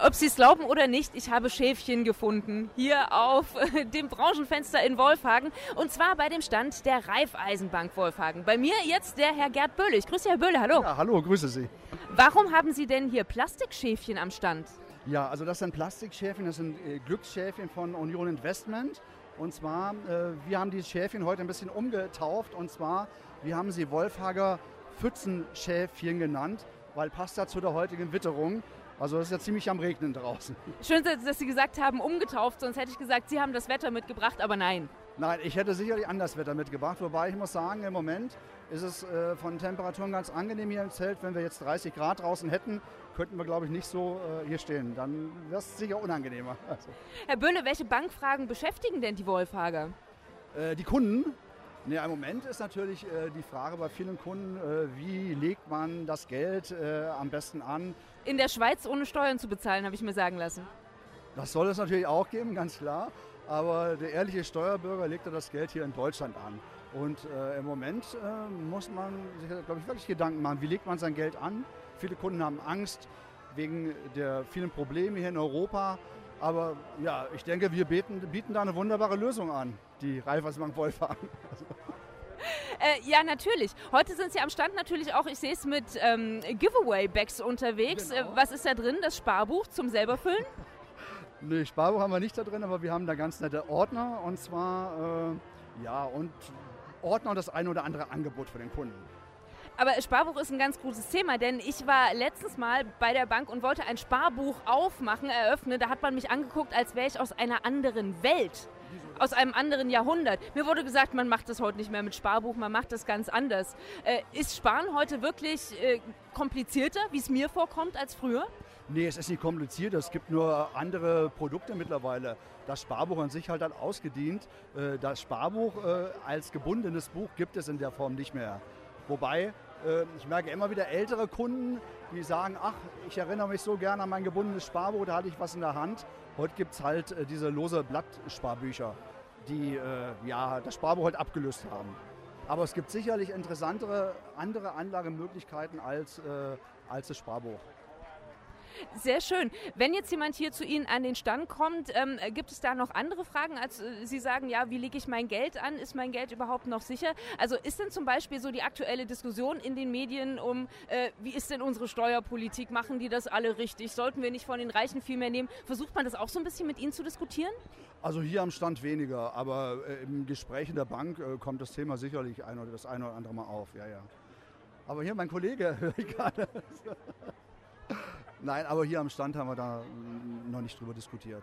Ob Sie es glauben oder nicht, ich habe Schäfchen gefunden hier auf dem Branchenfenster in Wolfhagen und zwar bei dem Stand der Raiffeisenbank Wolfhagen. Bei mir jetzt der Herr Gerd Böhle. Ich grüße Sie, Herr Böhle, hallo. Ja, hallo, grüße Sie. Warum haben Sie denn hier Plastikschäfchen am Stand? Ja, also das sind Plastikschäfchen, das sind äh, Glücksschäfchen von Union Investment. Und zwar, äh, wir haben dieses Schäfchen heute ein bisschen umgetauft und zwar, wir haben sie Wolfhager Pfützenschäfchen genannt, weil passt da zu der heutigen Witterung. Also es ist ja ziemlich am Regnen draußen. Schön, dass Sie gesagt haben, umgetauft, sonst hätte ich gesagt, Sie haben das Wetter mitgebracht, aber nein. Nein, ich hätte sicherlich anders Wetter mitgebracht, wobei ich muss sagen, im Moment ist es äh, von Temperaturen ganz angenehm hier im Zelt. Wenn wir jetzt 30 Grad draußen hätten, könnten wir, glaube ich, nicht so äh, hier stehen. Dann wäre es sicher unangenehmer. Also. Herr Böhle, welche Bankfragen beschäftigen denn die Wolfhager? Äh, die Kunden. Nee, Im Moment ist natürlich äh, die Frage bei vielen Kunden, äh, wie legt man das Geld äh, am besten an? In der Schweiz ohne Steuern zu bezahlen, habe ich mir sagen lassen. Das soll es natürlich auch geben, ganz klar. Aber der ehrliche Steuerbürger legt das Geld hier in Deutschland an. Und äh, im Moment äh, muss man sich, glaube ich, wirklich Gedanken machen, wie legt man sein Geld an. Viele Kunden haben Angst wegen der vielen Probleme hier in Europa. Aber ja, ich denke, wir bieten, bieten da eine wunderbare Lösung an, die Raiffeisenbank Wolfhagen. Äh, ja, natürlich. Heute sind Sie am Stand natürlich auch, ich sehe es mit ähm, Giveaway-Bags unterwegs. Genau. Äh, was ist da drin? Das Sparbuch zum selber füllen? Nee, Sparbuch haben wir nicht da drin, aber wir haben da ganz nette Ordner und zwar, äh, ja, und Ordner und das eine oder andere Angebot für den Kunden. Aber Sparbuch ist ein ganz gutes Thema, denn ich war letztens mal bei der Bank und wollte ein Sparbuch aufmachen, eröffnen. Da hat man mich angeguckt, als wäre ich aus einer anderen Welt aus einem anderen Jahrhundert. Mir wurde gesagt, man macht das heute nicht mehr mit Sparbuch, man macht das ganz anders. Äh, ist Sparen heute wirklich äh, komplizierter, wie es mir vorkommt, als früher? Nee, es ist nicht kompliziert, es gibt nur andere Produkte mittlerweile. Das Sparbuch an sich halt hat ausgedient. Äh, das Sparbuch äh, als gebundenes Buch gibt es in der Form nicht mehr. Wobei, ich merke immer wieder ältere Kunden, die sagen, ach, ich erinnere mich so gerne an mein gebundenes Sparbuch, da hatte ich was in der Hand. Heute gibt es halt diese lose Blattsparbücher, die ja, das Sparbuch halt abgelöst haben. Aber es gibt sicherlich interessantere andere Anlagemöglichkeiten als, als das Sparbuch. Sehr schön. Wenn jetzt jemand hier zu Ihnen an den Stand kommt, ähm, gibt es da noch andere Fragen, als äh, Sie sagen, ja, wie lege ich mein Geld an? Ist mein Geld überhaupt noch sicher? Also ist denn zum Beispiel so die aktuelle Diskussion in den Medien um, äh, wie ist denn unsere Steuerpolitik? Machen die das alle richtig? Sollten wir nicht von den Reichen viel mehr nehmen? Versucht man das auch so ein bisschen mit Ihnen zu diskutieren? Also hier am Stand weniger, aber äh, im Gespräch in der Bank äh, kommt das Thema sicherlich ein oder das eine oder andere Mal auf. Ja, ja. Aber hier mein Kollege höre ich gerade. Nein, aber hier am Stand haben wir da noch nicht drüber diskutiert.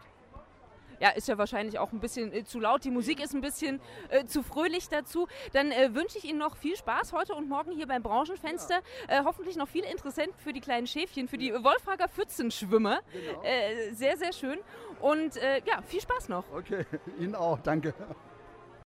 Ja, ist ja wahrscheinlich auch ein bisschen äh, zu laut. Die Musik ist ein bisschen äh, zu fröhlich dazu. Dann äh, wünsche ich Ihnen noch viel Spaß heute und morgen hier beim Branchenfenster. Ja. Äh, hoffentlich noch viel Interessant für die kleinen Schäfchen, für die Wolfhager Pfützenschwimmer. Genau. Äh, sehr, sehr schön. Und äh, ja, viel Spaß noch. Okay, Ihnen auch. Danke.